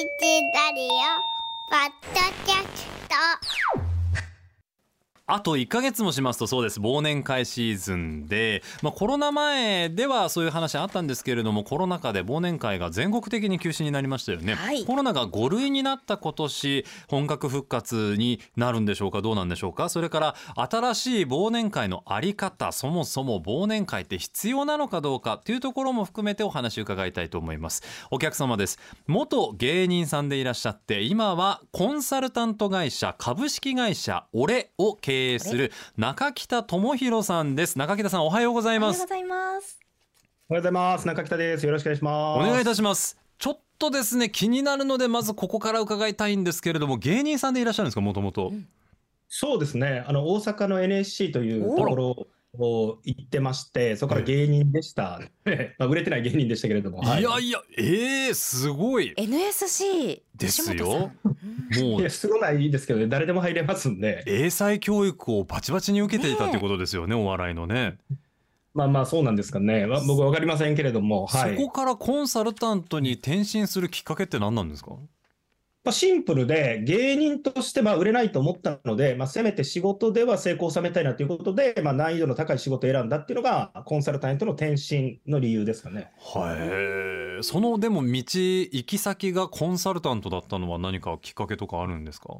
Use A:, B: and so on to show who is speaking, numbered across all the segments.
A: チラリオポッドキャスト。
B: あと1ヶ月もしますとそうです忘年会シーズンで、まあ、コロナ前ではそういう話あったんですけれどもコロナ禍で忘年会が全国的に休止になりましたよね、
C: はい。
B: コロナが5類になった今年本格復活になるんでしょうかどうなんでしょうか。それから新しい忘年会のあり方そもそも忘年会って必要なのかどうかというところも含めてお話を伺いたいと思います。お客様です。元芸人さんでいらっしゃって今はコンサルタント会社株式会社俺を経営する中北智博さんです中北さんおはようございます
C: おはようございます。
D: おはようございます。中北です。よろしくお願いします。
B: お願いいたしますちょっとですね気になるのでまずここから伺いたいんですけれども芸人さんでいらっしゃるんですかもともと
D: そうですね。あの大阪の NSC というところを行ってまして、そこから芸人でした。まあ売れてない芸人でしたけれども。はい
B: やいやえー、すごい。
C: NSC
B: ですよ。もう。
D: いやすごないいですけどね、誰でも入れますんで。
B: 英才教育をバチバチに受けていたということですよねお笑いのね、
D: まあまあそうなんですかね。まあ、僕はわかりませんけれども、はい。
B: そこからコンサルタントに転身するきっかけって何なんですか？
D: まあ、シンプルで、芸人としてまあ売れないと思ったので、まあ、せめて仕事では成功を収めたいなということで、まあ、難易度の高い仕事を選んだっていうのが、コンサルタントの転身の理由ですかね。
B: はいそのでも道行き先がコンサルタントだったのは何かきっかけとかあるんですか？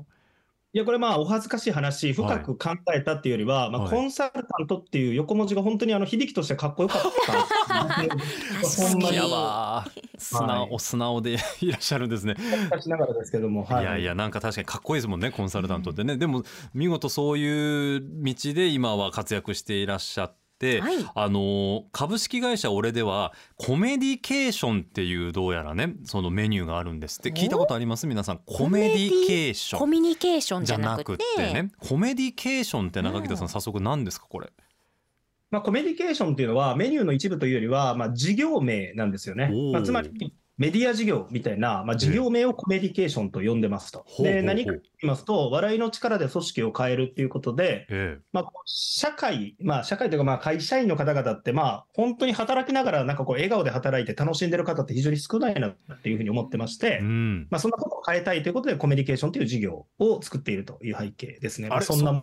D: いや、これまあ、お恥ずかしい話、深く考えたっていうよりは、まあ、
B: はい。
D: コンサルタントっていう横文字が本当にあの響きとしてかっこよかったんです。ほんまに
C: いや
B: わ素直、
D: はい。
B: お素直でいらっしゃるんですね。
D: しながらですけども、はい。
B: いやいやなんか確かにかっこいいですもんねコンサルタントってね、でも見事そういう道で今は活躍していらっしゃって、
C: はい。
B: あの株式会社俺ではコメディケーションっていうどうやらねそのメニューがあるんです。って聞いたことあります？皆さん。コメディケーション。
C: コミュニケーション
B: じゃなく
C: て。
B: てね。コメディケーションって中北さ
C: うん。
B: ん早速何ですかこれ？
D: まあ、コメディケーションっていうのは、メニューの一部というよりは、まあ、事業名なんですよね。まあ、つまり、メディア事業みたいな、まあ、事業名をコメディケーションと呼んでますと。で、何かと言いますと、笑いの力で組織を変えるっていうことで、
B: え
D: まあ、社会、まあ、社会というか、まあ、会社員の方々って、まあ、本当に働きながら、なんかこう、笑顔で働いて楽しんでる方って非常に少ないなっていうふうに思ってまして
B: え、うん。
D: まあ、そんなことを変えたいということで、コメディケーションという事業を作っているという背景ですね。まあ、そんな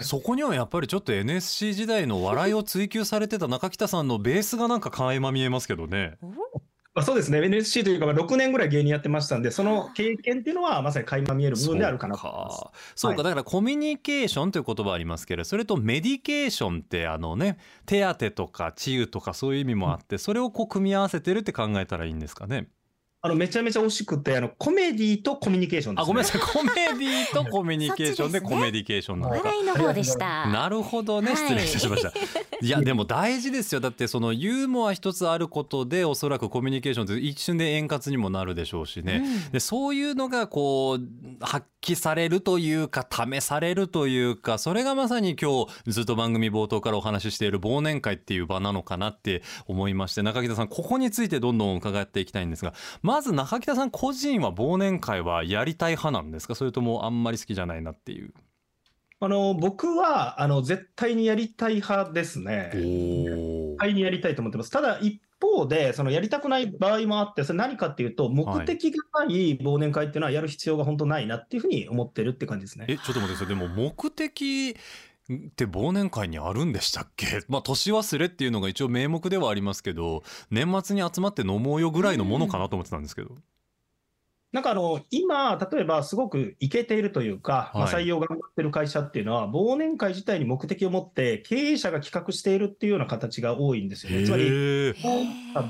B: そこにはやっぱりちょっと NSC 時代の笑いを追求されてた中北さんのベースがなんか垣間見えますけどね。
D: まあ、そうですね、NSC というか、まあ6年ぐらい芸人やってましたんで、その経験っていうのは、まさに垣間見える部分であるかなと思います。
B: そうか。そうか、
D: はい
B: だからコミュニケーションという言葉ありますけどそれとメディケーションってあのね手当とか治癒とかそういう意味もあってそれをこう組み合わせてるって考えたらいいんですかね？
D: あのめちゃめちゃ惜しくて、あのコメディとコミュニケーションです、ね。
B: あごめんなさい。コメディとコミュニケーションでコメディケーションなのか。
C: 笑いの方でした。
B: なるほどね。
C: はい。
B: 失礼いたしました、い、やでも大事ですよ。だってそのユーモア一つあることでおそらくコミュニケーションって一瞬で円滑にもなるでしょうしね、
C: うん。
B: でそういうのがこう発揮されるというか試されるというかそれがまさに今日ずっと番組冒頭からお話ししている忘年会っていう場なのかなって思いまして中北さんここについてどんどん伺っていきたいんですがまず中北さん個人は忘年会はやりたい派なんですか？それともあんまり好きじゃないなっていう。
D: あの僕はあの絶対にやりたい派ですね。絶対にやりたいと思ってます。ただ一方で、そのやりたくない場合もあって、それ何かっていうと、目的がない忘年会っていうのはやる必要が本当ないなっていうふうに思ってるって感じですね。
B: えちょっと待ってくださいでも目的って忘年会にあるんでしたっけ？まあ年忘れっていうのが一応名目ではありますけど年末に集まって飲もうよぐらいのものかなと思ってたんですけど、
D: なんかあの、今、例えばすごくイケているというか、まあ
B: はい
D: 採用が頑張ってる会社っていうのは、忘年会自体に目的を持って、経営者が企画しているっていうような形が多いんですよね。つまり、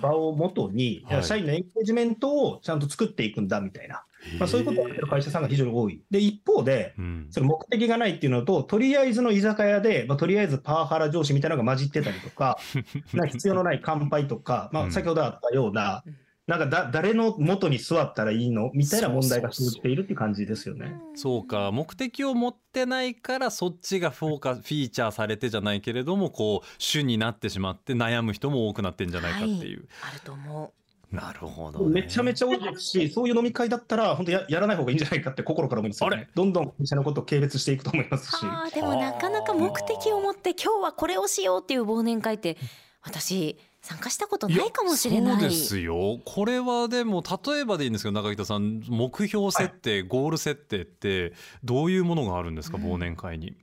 D: 場を元に、
B: はい。
D: 社員のエンゲージメントをちゃんと作っていくんだみたいな、まあ、そういうことをやってる会社さんが非常に多い。で、一方で、
B: うん。
D: その目的がないっていうのと、とりあえずの居酒屋で、まあ、とりあえずパワハラ上司みたいなのが混じってたりとか、な必要のない乾杯とか、まあ、
B: うん。
D: 先ほどあったような
C: うん、
D: なんかだ誰の元に座ったらいいのみたいな問題が生じているっていう感じですよね。
B: そうか。目的を持ってないからそっちがフォーカスフィーチャーされてじゃないけれどもこう主になってしまって悩む人も多くなってんじゃないかっていう、
C: あると思
B: なるほど、ね、
D: めちゃめちゃ多いですし、そういう飲み会だったら、本当ややらない方がいいんじゃないかって心から思いますよ
B: あれ？
D: ね。どんどん会社のことを軽蔑していくと思います
C: う。
D: し。
C: はあでもなかなか目的を持って今日はこれをしようっていう忘年会って私参加したことないかもしれない。
B: そうですよこれはでも例えばでいいんですけど中北さん目標設定、ゴール設定ってどういうものがあるんですか、忘年会に？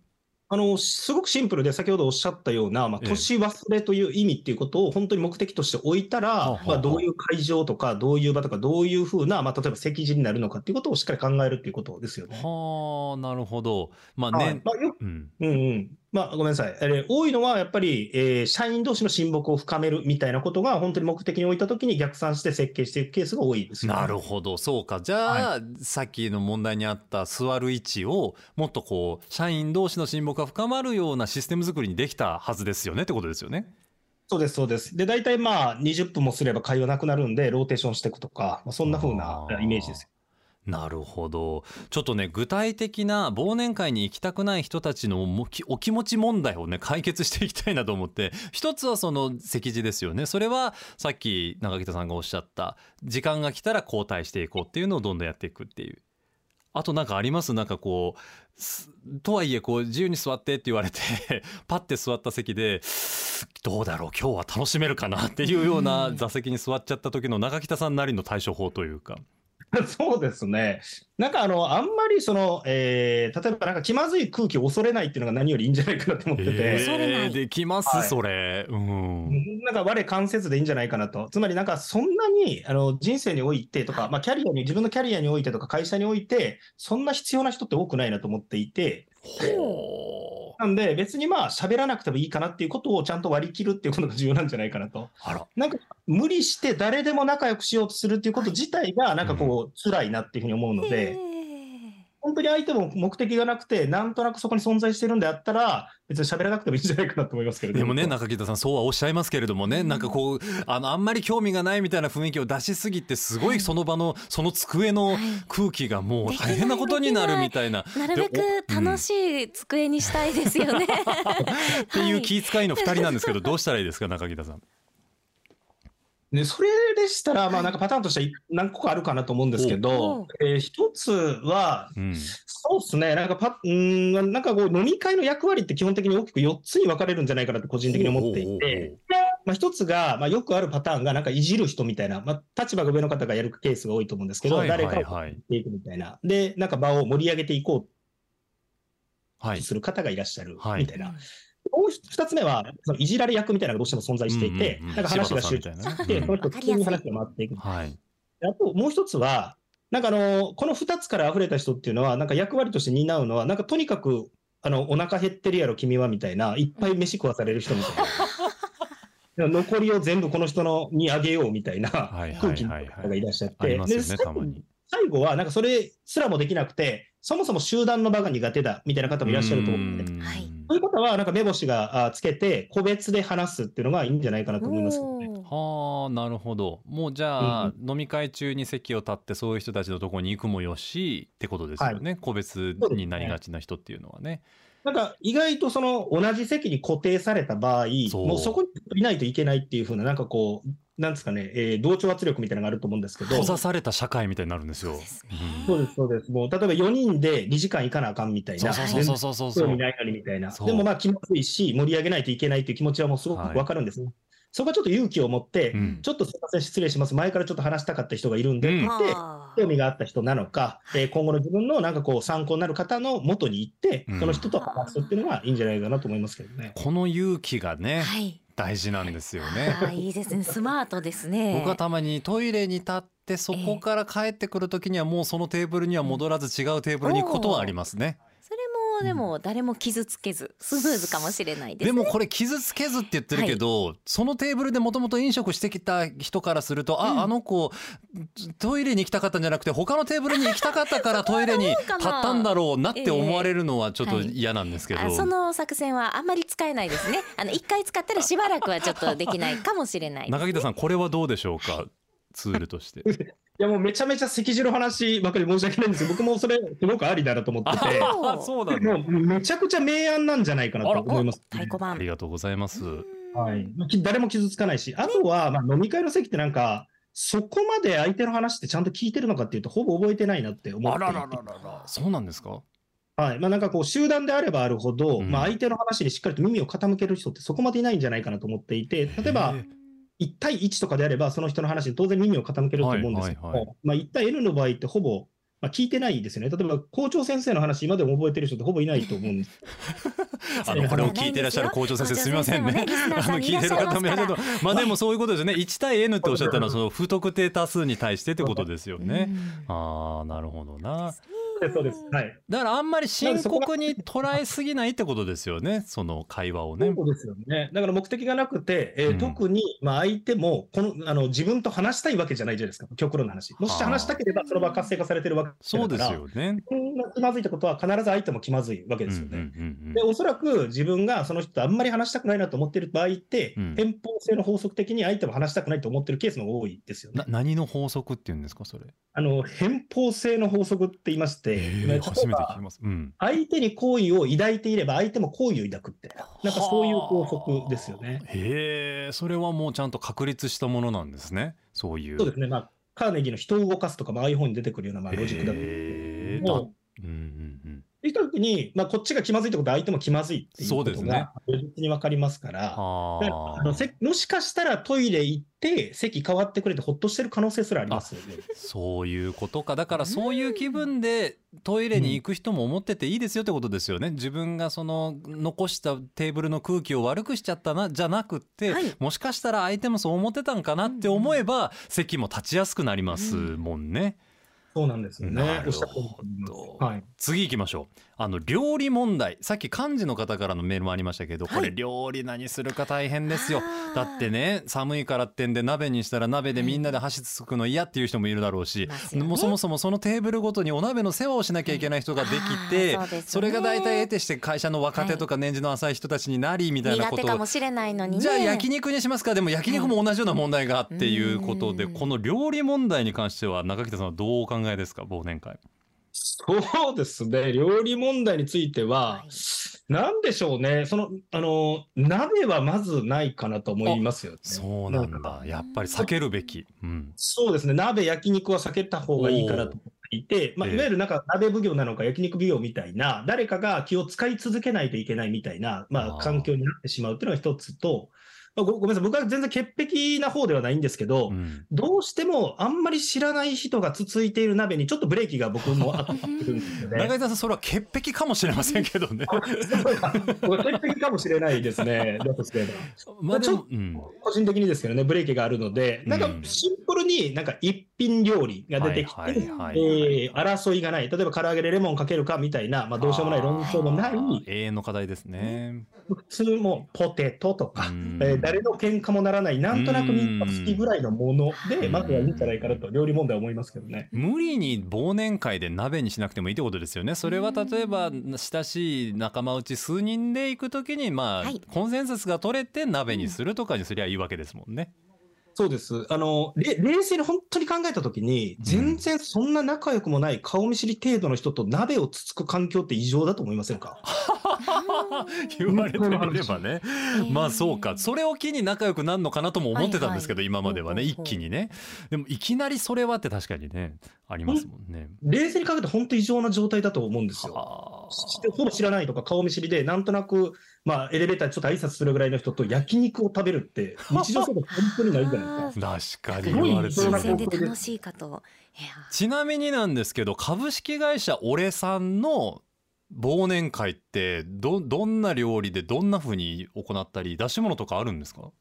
D: あの、すごくシンプルで、先ほどおっしゃったような、まあ、
B: ええ
D: 年忘れという意味っていうことを本当に目的として置いたら、
B: はあはあ
D: まあ、どういう会場とか、どういう場とか、どういうふうな、まあ、例えば席次になるのかっていうことをしっかり考えるっていうことですよね。
B: はあなるほど。まあね、
D: はいまあ、よ
B: うん、
D: うんうん。まあ、ごめんなさい。えー多いのは、やっぱり、えー社員同士の親睦を深めるみたいなことが、本当に目的に置いたときに逆算して設計していくケースが多いですよね。
B: なるほどそうかじゃあ、さっきの問題にあった座る位置をもっとこう社員同士の親睦が深まるようなシステム作りにできたはずですよねってことですよね。
D: そうです、そうです。で、大体まあ、20分もすれば会話なくなるんで、ローテーションしていくとか、まあ、そんな風なイメージですよ。
B: なるほど。ちょっとね具体的な忘年会に行きたくない人たちのもきお気持ち問題をね解決していきたいなと思って。一つはその席次ですよね。それはさっき中北さんがおっしゃった時間が来たら交代していこうっていうのをどんどんやっていくっていう。あとなんかあります？なんかこうとはいえこう自由に座ってって言われて パッて座った席でどうだろう今日は楽しめるかなっていうような座席に座っちゃった時の中北さんなりの対処法というか。
D: そうですね。なんかあの、あんまりその、えー例えばなんか気まずい空気を恐れないっていうのが何よりいいんじゃないかなと思ってて、
C: 恐れない
B: えーできます、
D: はい
B: それ。うん。
D: なんか我関せずでいいんじゃないかなと。つまりなんかそんなにあの人生においてとか、まあキャリアに、自分のキャリアにおいてとか会社において、そんな必要な人って多くないなと思っていて、
B: ほう。
D: なんで別にまあ喋らなくてもいいかなっていうことをちゃんと割り切るっていうことが重要なんじゃないかなと。
B: あら。
D: なんか無理して誰でも仲良くしようとするっていうこと自体がなんかこう辛いなっていうふうに思うので、本当に相手も目的がなくて、なんとなくそこに存在してるんであったら、別に喋らなくてもいいんじゃないかなと思いますけれど
B: でもね中北さんそうはおっしゃいますけれどもね、なんかこうあのあんまり興味がないみたいな雰囲気を出しすぎてすごいその場のその机の空気がもう大変なことになるみたいな。
C: なるべく楽しい机にしたいですよね。
B: っていう気遣いの二人なんですけど どうしたらいいですか中北さん。
D: ね、それでしたら、まあなんかパターンとしては何個かあるかなと思うんですけ
C: お
D: ど、えー一つは、
B: うん。
D: そうですね、なんかパうーん、なんかこう飲み会の役割って基本的に大きく4つに分かれるんじゃないかなと個人的に思っていて、まあ、一つが、まあ、よくあるパターンが、なんかいじる人みたいな、まあ、立場が上の方がやるケースが多いと思うんですけど、
B: はいはい
D: 誰かを
B: はい
D: やっていくみたいな。で、なんか場を盛り上げていこ
B: はい
D: うと。する方がいらっしゃる
B: はい。
D: みたいな。もう二つ目は、そのいじられ役みたいなのがどうしても存在していて、なんか話が集中して、
B: うん
D: その人普通に話が回っていく。
B: はい。
D: あともう一つは、なんかあの、この二つから溢れた人っていうのは、なんか役割として担うのは、なんかとにかく、あの、お腹減ってるやろ、君は、みたいな、いっぱい飯食わされる人みたいな。残りを全部この人のにあげようみたいな空気の
B: はいはい
D: 方がいらっしゃって、
B: に。
D: 最後は、なんかそれすらもできなくて、そもそも集団の場が苦手だみたいな方もいらっしゃると思うんで、
B: うん。
C: はい。
D: そういう方は、なんか目星があつけて、個別で話すっていうのがいいんじゃないかなと思いますけどね。
B: はあなるほど。もうじゃあ、飲み会中に席を立ってそういう人たちのところに行くもよしってことですよね、個別になりがちな人っていうのはね。
D: なんか意外とその同じ席に固定された場合、
B: そう
D: もうそこにいないといけないっていう風な、なんかこう、なんですかね、えー同調圧力みたいなのがあると思うんですけど、
B: 閉ざされた社会みたいになるんですよ。
C: そうです
D: そうです、そうです。もう例えば4人で2時間行かなあかんみたいな、
B: そうそうそうそうそうそう
D: 興味ないのにみたいな。
B: そう
D: でもまあ気まずいし、盛り上げないといけないという気持ちはもうすごくわかるんですね。そこはちょっと勇気を持って、
B: うん
D: ちょっとすみません、失礼します。前からちょっと話したかった人がいるんで、
B: うん
D: って言って、
C: あ
D: 興味があった人なのか、えー今後の自分のなんかこう参考になる方の元に行って
B: うん、
D: その人と話すっていうのがいいんじゃないかなと思いますけどね。
B: この勇気が
C: ー
B: ね、
C: はい。
B: 大事なんですよ
C: あ
B: ね。
C: ーいいですね。スマートですね。
B: 僕はたまにトイレに立ってそこから帰ってくる時にはもうそのテーブルには戻らず違うテーブルに行くことはありますね。
C: それもでも誰も傷つけずスムーズかもしれないですね。
B: でもこれ傷つけずって言ってるけど、そのテーブルでもともと飲食してきた人からすると、ああの子トイレに行きたかったんじゃなくて他のテーブルに行きたかったから トイレに立ったんだろうなって思われるのはちょっと嫌なんですけど、
C: あその作戦はあんまり使えないですね。あの一回使ったらしばらくはちょっとできないかもしれない。
B: 中北さんこれはどうでしょうか？ツールとして。
D: いやもうめちゃめちゃ赤字の話ばかり申し訳ないんですけど、僕もそれすごくありだなと思ってて、
C: あ
B: あそうなんだ。
D: もうめちゃくちゃ明暗なんじゃないかなと思います。
C: 太鼓判。
B: ありがとうございます。
D: はい。誰も傷つかないし、あとは、まあ、飲み会の席ってなんか、そこまで相手の話ってちゃんと聞いてるのかっていうと、ほぼ覚えてないなって思っていて
B: そうなんですか？
D: はい。まあなんかこう、集団であればあるほど、
B: うん
D: まあ相手の話にしっかりと耳を傾ける人ってそこまでいないんじゃないかなと思っていて、例えば、1対1とかであれば、その人の話に当然耳を傾けると思うんですけども、
B: はいはいは
D: まあ、1対 N の場合ってほぼ、まあ、聞いてないですよね。例えば校長先生の話、今でも覚えてる人ってほぼいないと思うんです。
B: あのこれを聞いてらっしゃる校長先生すみませんね。あの聞いてる方もいらっしゃると
C: ま
B: あでもそういうことですよね。1対 N っておっしゃったのはその不特定多数に対してってことですよね。ああなるほどな。
D: そうですそうです。はい。
B: だからあんまり深刻に捉えすぎないってことですよね。その会話をね。
D: そうですよね。だから目的がなくて、えー
B: うん
D: 特に、まあ、相手もこのあの自分と話したいわけじゃないじゃないですか、極論の話。もし話したければ、その場は活性化されてるわけだから、
B: そうですよね。
D: 自分が気まずいってことは、必ず相手も気まずいわけですよね。
B: うんうんうん
D: で、おそらく自分がその人とあんまり話したくないなと思ってる場合って、
B: うん
D: 偏方性の法則的に相手も話したくないと思ってるケースの方が多いですよね
B: な。何の法則っていうんですかそれ。
D: あの偏方性の法則って言いまして、
B: 初めて聞
D: ば
B: きます。うん。
D: 相手に好意を抱いていれば、相手も好意を抱くって、なんかそういう法則ですよね。
B: へえ、それはもうちゃんと確立したものなんですね。そういう。
D: そうですね、まあ、カーネギーの人を動かすとか、まあ、ああいう本に出てくるようなまあロジックだと思うんですけども、
B: うんうんうん。
D: できたときに、まあ、こっちが気まずいってことは相手も気まずいっていうこと
B: そうですね。
D: が、如実に分かりますから、あのせもしかしたらトイレ行って、席変わってくれてほっとしてる可能性すらありますよね。
B: そういうことか。だからそういう気分でトイレに行く人も思ってていいですよってことですよね。自分がその残したテーブルの空気を悪くしちゃったなじゃなくって、
C: はい。
B: もしかしたら相手もそう思ってたんかなって思えば席も立ちやすくなりますもんね。
D: そうなんですよね。はい。
B: 次行きましょう。あの料理問題。さっき幹事の方からのメールもありましたけど、これ
C: はい
B: 料理何するか大変ですよ。だってね寒いからってんで鍋にしたら鍋でみんなで箸つくの嫌っていう人もいるだろうし、もうそもそもそのテーブルごとにお鍋の世話をしなきゃいけない人ができて、
C: あーそね。
B: それが大体得てして会社の若手とか年次の浅い人たちになりみたいなこと。を
C: かもしれないのに。ね。
B: じゃあ焼肉にしますか。でも焼肉も同じような問題がっていうことで、
C: うん。
B: この料理問題に関しては中北さんはどうお考えですか？忘年会。
D: そうですね。料理問題については、
C: はい
D: なんでしょうね。その、あの、鍋はまずないかなと思いますよね。
B: そうなん
D: か
B: だやっぱり避けるべき。うん
D: そうですね。鍋、焼肉は避けた方がいいかなと思っていて、まあ、
B: ええ
D: いわゆるなんか鍋奉行なのか焼肉奉行みたいな、誰かが気を使い続けないといけないみたいな、まあ、環境になってしまうっていうのが一つと、まあごごめんなさい。僕は全然潔癖な方ではないんですけど、
B: うん
D: どうしてもあんまり知らない人がつついている鍋にちょっとブレーキが僕もあってるんですよね。
B: 中井さんそれは潔癖かもしれませんけどね。
D: 僕潔癖かもしれないですね。だとすれば。
B: まあで
D: ちょ
B: も、うん、
D: 個人的にですけどね、ブレーキがあるので、なんか
B: うん
D: シンプルになんか一品料理が出てきて、争いがない、例えば唐揚げでレモンかけるかみたいな、まあ、どうしようもない論争もない、
B: 永遠の課題ですね。
D: 普通もポテトとか、
B: うん
D: えー誰の喧嘩もならない、なんとなくみんな好きぐらいのもので、
B: うん
D: まずはいいんじゃないかなと、料理問題は思いますけどね。
B: 無理に忘年会で鍋にしなくてもいいってことですよね。それは例えば親しい仲間内数人で行くときにまあ、
C: はい
B: コンセンサスが取れて鍋にするとかにすりゃいいわけですもんね。
D: そうです。あの、れ冷静に本当に考えたときに、全然そんな仲良くもない顔見知り程度の人と鍋をつつく環境って異常だと思いませんか？
B: 言われてみればね。まあそうか。それを機に仲良くなるのかなとも思ってたんですけど、
C: はいはい
B: 今まではね、一気にね。でもいきなりそれはって確かにね、ありますもんね。
D: 冷静に考えて本当異常な状態だと思うんですよ。ほぼ知らないとか顔見知りで、なんとなく、まあ、エレベーターでちょっと挨拶するぐらいの人と焼肉を食べるって、日常生活本当にないじゃないですか。
B: 確かに言われて
D: すごい
B: みる
C: で楽しいかと。
B: ちなみになんですけど株式会社オレさんの忘年会ってどどんな料理でどんな風に行ったり出し物とかあるんですか？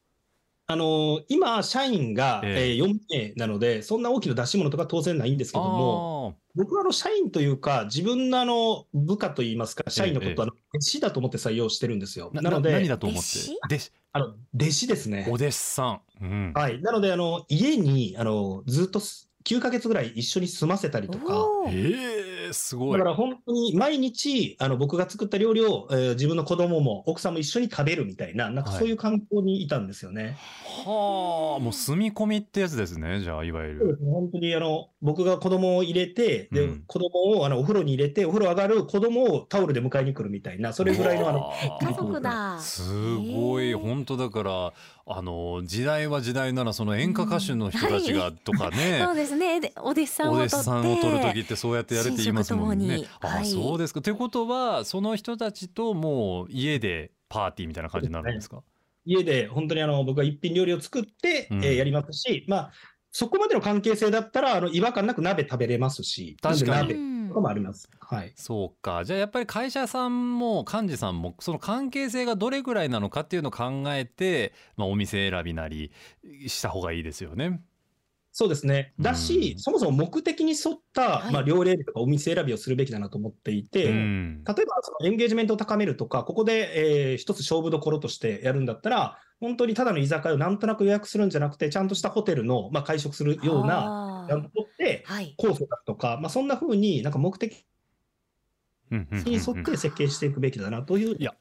D: あのー今、社員が、
B: ええ。
D: えー4名なので、そんな大きな出し物とか当然ないんですけども、僕はあの社員というか、自分のあの部下といいますか、社員のことはあの弟子だと思って採用してるんですよ。
B: な
D: なので、
B: 何だと思って？
C: 弟子？
D: あの弟子ですね。
B: お。弟子さん、うん。
D: はい。なので、あの家にあのずっとす9ヶ月ぐらい一緒に住ませたりとか、
C: おー
B: えー、すごい。
D: だから本当に毎日、あの僕が作った料理を、えー自分の子供も奥さんも一緒に食べるみたいな、なんか
B: はい。
D: そういう環境にいたんですよね。
B: はあもう住み込みってやつですねじゃあいわゆる。
D: 本当にあの僕が子供を入れて、で
B: うん。
D: 子供をあのお風呂に入れて、お風呂上がる子供をタオルで迎えに来るみたいな、それぐらいのあの
B: はあ。
C: 家族だ。
B: すごい。本当だからあの時代は時代ならその演歌歌手の人たちがとかね、
C: そうですね。でお弟子さん
B: お
C: を取って。
B: 弟子さんを取る時ってそうやってやるって言いますもんね
C: はい
B: そうですか。ということはその人たちともう家でパーティーみたいな感じになるんですか？
D: 家で本当にあの僕は一品料理を作って、
B: うん
D: えーやりますし、まあ、そこまでの関係性だったら、あの違和感なく鍋食べれますし、
B: 確かに
D: 鍋とかもあります。はい。
B: そうかじゃあやっぱり会社さんも幹事さんもその関係性がどれぐらいなのかっていうのを考えて、まあ、お店選びなりした方がいいですよね。
D: そうですね。だし、
B: うん
D: そもそも目的に沿った、
C: はい
D: まあ、料理選びとかお店選びをするべきだなと思っていて、
B: うん
D: 例えばそのエンゲージメントを高めるとか、ここで、えー一つ勝負どころとしてやるんだったら、本当にただの居酒屋をなんとなく予約するんじゃなくて、ちゃんとしたホテルの、まあ、会食するような、
C: あー
D: ちゃんと取って、
C: はい。
D: コースだとか、まあ、そんな風になんか目的に沿って設計していくべきだなという。
B: いや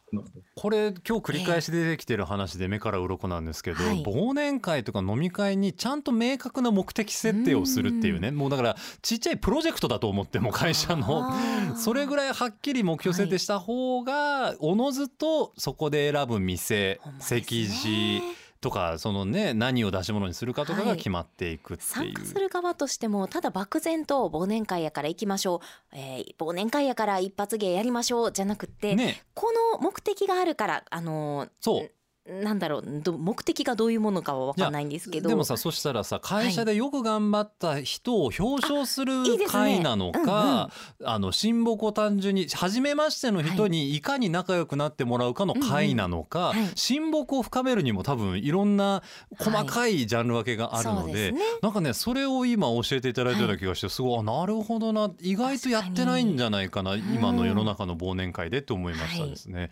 B: これ今日繰り返し出てきてる話で目から鱗なんですけど、
C: はい。
B: 忘年会とか飲み会にちゃんと明確な目的設定をするっていうね。もうだからちっちゃいプロジェクトだと思っても会社のそれぐらいはっきり目標設定した方がおのずとそこで選ぶ店、
C: ほんまですね。
B: 席次とかそのね何を出し物にするかとかが決まっていくっていう。
C: 参加する側としてもただ漠然と忘年会やから行きましょう、えー忘年会やから一発芸やりましょうじゃなくって、
B: ね。
C: この目的があるからあのー
B: そう
C: なんだろうど目的がどういうものかは分かんないんですけど。
B: でもさそしたらさ会社でよく頑張った人を表彰する会なのかあの親睦を単純に初めましての人にいかに仲良くなってもらうかの会なのか、親睦を深めるにも多分いろんな細かいジャンル分けがあるので,、
C: そうですね。
B: なんかねそれを今教えていただいたような気がしてすごい、あなるほどな意外とやってないんじゃないかな
C: に
B: 今の世の中の忘年会でって思いましたですね。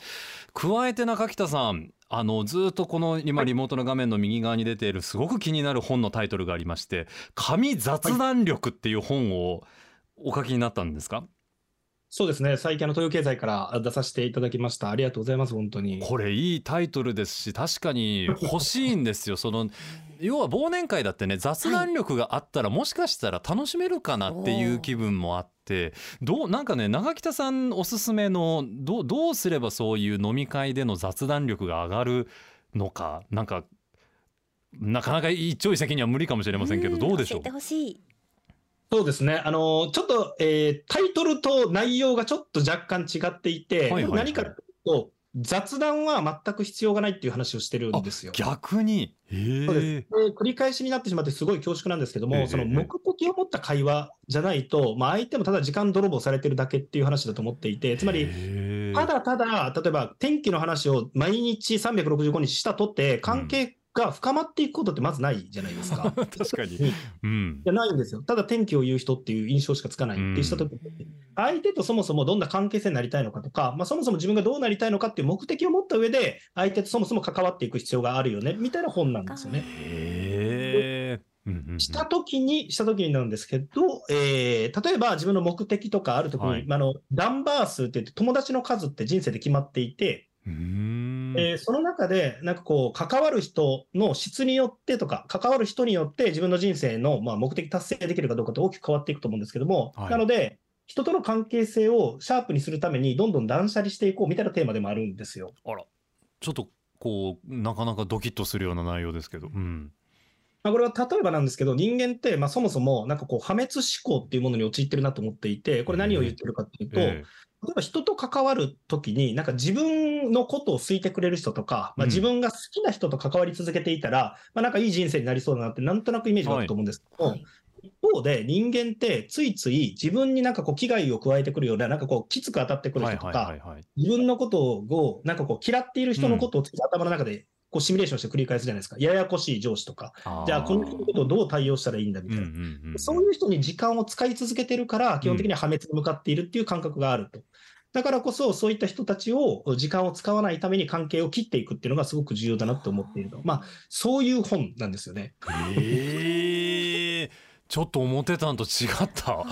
B: 加えて中北さんあのずっとこの今リモートの画面の右側に出ているすごく気になる本のタイトルがありまして「紙雑談力」っていう本をお書きになったんですか、
D: そうですね。最近あの東洋経済から出させていただきました。ありがとうございます、本当に。
B: これいいタイトルですし確かに欲しいんですよ その要は忘年会だってね雑談力があったらもしかしたら楽しめるかなっていう気分もあってどうなんかね長北さんおすすめのどうどうすればそういう飲み会での雑談力が上がるのかなんかなかなか一朝一夕には無理かもしれませんけどどうでしょう？
C: 教えてほしい
D: そうですね。あの、ちょっと、えータイトルと内容がちょっと若干違っていて、
B: はいはいはい。
D: 何かというと、雑談は全く必要がないっていう話をしてるんですよ。
B: 逆に？へ
D: そうです。繰り返しになってしまってすごい恐縮なんですけども、
B: ええ
D: その目的を持った会話じゃないと、まあ、相手もただ時間泥棒されてるだけっていう話だと思っていて、つまり、ただただ、例えば天気の話を毎日365日したとって、関係が深まっていくことってまずないじゃないですか。
B: 確かに。
D: い
B: うん。
D: やないんですよ。ただ天気を言う人っていう印象しかつかないってしたときに、相手とそもそもどんな関係性になりたいのかとか、まあ、そもそも自分がどうなりたいのかっていう目的を持った上で、相手とそもそも関わっていく必要があるよね、みたいな本なんですよね。
B: へ
D: したときに、したときになんですけど、えー例えば自分の目的とかあるときに、
B: はい。
D: まああの、ダンバー数って言って友達の数って人生で決まっていて、
B: うーん
D: えーその中で、なんかこう、関わる人の質によってとか、関わる人によって自分の人生の、まあ、目的達成できるかどうかって大きく変わっていくと思うんですけども、
B: はい。
D: なので、人との関係性をシャープにするために、どんどん断捨離していこうみたいなテーマでもあるんですよ。
B: あら。ちょっとこうなかなかドキッとするような内容ですけど、うん、
D: まあ、これは例えばなんですけど、人間って、まあ、そもそも、なんかこう、破滅思考っていうものに陥ってるなと思っていて、これ何を言ってるかっていうと、
B: え
D: 例えば人と関わるときに、なんか自分のことを好いてくれる人とか、まあ、
B: うん。
D: 自分が好きな人と関わり続けていたら、まあ、なんかいい人生になりそうだなって、なんとなくイメージがあると思うんですけど、
C: はい。
D: 一方で人間ってついつい自分になんかこう危害を加えてくるような、なんかこうきつく当たってくる人とか、自分のことをなんかこう嫌っている人のことをつい頭の中でこうシミュレーションして繰り返すじゃないですか。ややこしい上司とか、じゃあこの人のことをどう対応したらいいんだみたいな。
B: うんうんうん
D: そういう人に時間を使い続けてるから、基本的には破滅に向かっているっていう感覚があると。だからこそ、そういった人たちを時間を使わないために関係を切っていくっていうのがすごく重要だなって思っていると。まあ、そういう本なんですよね。
B: へえちょっと思ってたんと違った。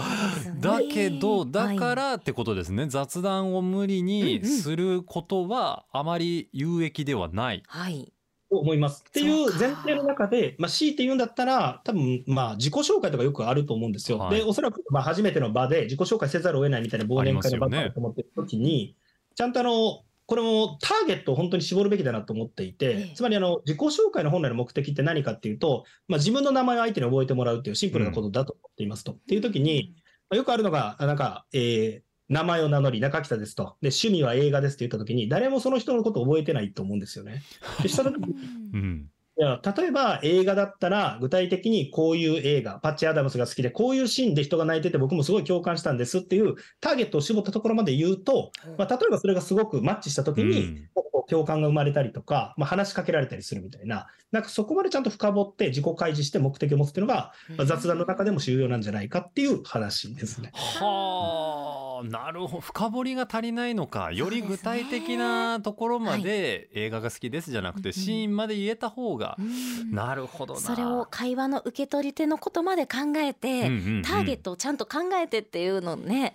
B: だけどだか
C: は
B: らってことですね、雑談を無理にすることはあまり有益ではない。
C: はい
D: と思います。っていう前提の中で、まあ、強いて言うんだったら、多分まあ自己紹介とかよくあると思うんですよ。
B: はい
D: で、おそらくまあ初めての場で自己紹介せざるを得ないみたいな忘年会の場だと思ってる時に、ちゃんとあの、これもターゲットを本当に絞るべきだなと思っていて、
C: ええ
D: つまりあの自己紹介の本来の目的って何かっていうと、まあ、自分の名前を相手に覚えてもらうっていうシンプルなことだと思っていますと。っていう時に、まあよくあるのが、あなんか、えー名前を名乗り、中北ですと。で、趣味は映画ですって言ったときに、誰もその人のことを覚えてないと思うんですよね。で、した時に、
B: うん。
D: いや例えば映画だったら、具体的にこういう映画、パッチ・アダムスが好きで、こういうシーンで人が泣いてて、僕もすごい共感したんですっていうターゲットを絞ったところまで言うと、まあ、例えばそれがすごくマッチしたときに、共感が生まれたりとか、まあ、話しかけられたりするみたいな、なんかそこまでちゃんと深掘って自己開示して目的を持つっていうのが、まあ、雑談の中でも重要なんじゃないかっていう話ですね。
B: はあなるほど。深掘りが足りないのか。より具体的なところまで映画が好きですじゃなくてシーンまで言えた方が。
C: うん。
B: なるほどな。
C: それを会話の受け取り手のことまで考えて、
B: うんうんうん。
C: ターゲットをちゃんと考えてっていうのね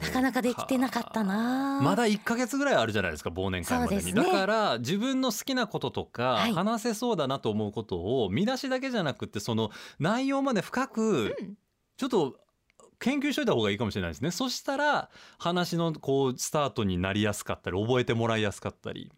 C: なかなかできてなかったな。
B: まだ1ヶ月ぐらいあるじゃないですか忘年会までに。
C: ね。
B: だから自分の好きなこととか、
C: はい。
B: 話せそうだなと思うことを見出しだけじゃなくてその内容まで深く
C: うん。
B: ちょっと研究しといた方がいいかもしれないですね。そしたら話のこうスタートになりやすかったり覚えてもらいやすかったり。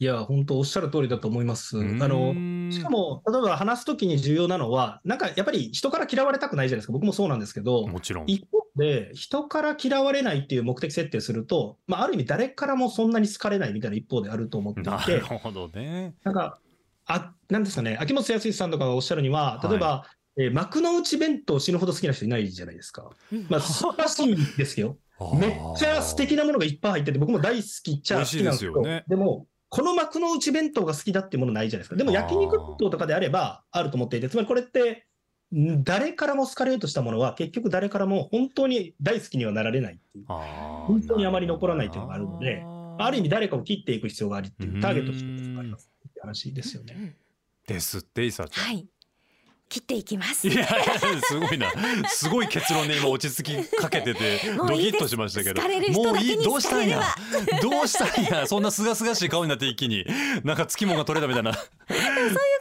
D: いや、本当おっしゃる通りだと思います。あ
B: う
D: のしかも、例えば話すときに重要なのは、なんかやっぱり人から嫌われたくないじゃないですか。僕もそうなんですけど、
B: もちろん。
D: 一方で、人から嫌われないっていう目的設定すると、まあ、ある意味誰からもそんなに好かれないみたいな一方であると思ってい
B: な
D: て
B: る、ほどね。
D: なんか、あ、なんですかね、秋元康さんとかがおっしゃるには、例えば、えー幕の内弁当死ぬほど好きな人いないじゃないですか。
C: うん。
D: まあ、素晴らしいんですよ。めっちゃ素敵なものがいっぱい入ってて、僕も大好きっちゃ好きなんですけど、
B: ね。
D: でも、この幕の内弁当が好きだっていうものないじゃないですか。でも焼肉弁当とかであればあると思っていて、つまりこれって、ん誰からも好かれようとしたものは、結局誰からも本当に大好きにはなられないっていう。
B: 本
D: 本当にあまり残らないっていうのがあるのである意味誰かを切っていく必要がありっていう、ターゲットとしてありますって話ですよね。
B: ですっていさちゃん、
C: はい切っていきます。
B: いやいやすごいな。すごい結論で今落ち着きかけててドキッとしましたけど。
C: 好かれる人だけに
B: どうしたんや？どうしたんや？そんな清々しい顔になって一気に。なんかつきもんが取れたみたいな。
C: そういう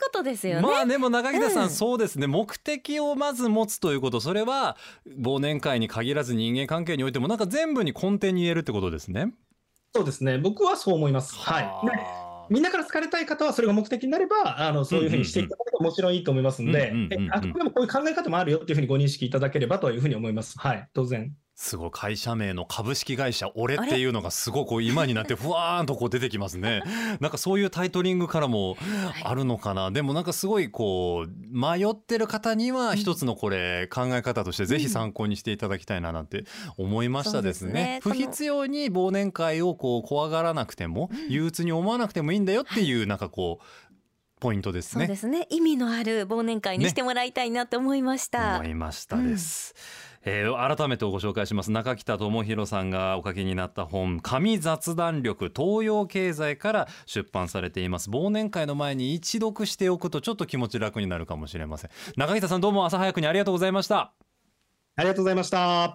C: ことですよね、
B: まあでも中北さん、
C: うん。
B: そうですね。目的をまず持つということ。それは忘年会に限らず人間関係においてもなんか全部に根底に言えるってことですね。
D: そうですね。僕はそう思います。はい。でみんなから好かれたい方はそれが目的になれば、あのそういうふうにしていただくともちろんいいと思いますので
B: うんうんうんうん、
D: であくまでもこういう考え方もあるよっていうふうにご認識いただければというふうに思います。はい、当然。
B: すごい会社名の株式会社俺っていうのがすごく今になってふわーんとこう出てきますね。なんかそういうタイトリングからもあるのかな。でもなんかすごいこう迷ってる方には一つのこれ考え方としてぜひ参考にしていただきたいななんて思いましたですね。不必要に忘年会をこう怖がらなくても憂鬱に思わなくてもいいんだよっていうなんかこうポイントですね。
C: そうで。すね。意味のある忘年会にしてもらいたいなと思いました、
B: 思いましたです、えー改めてご紹介します。中北智弘さんがお書きになった本「紙雑談力東洋経済」から出版されています。忘年会の前に一読しておくとちょっと気持ち楽になるかもしれません。中北さんどうも朝早くにありがとうございました。
D: ありがとうございました。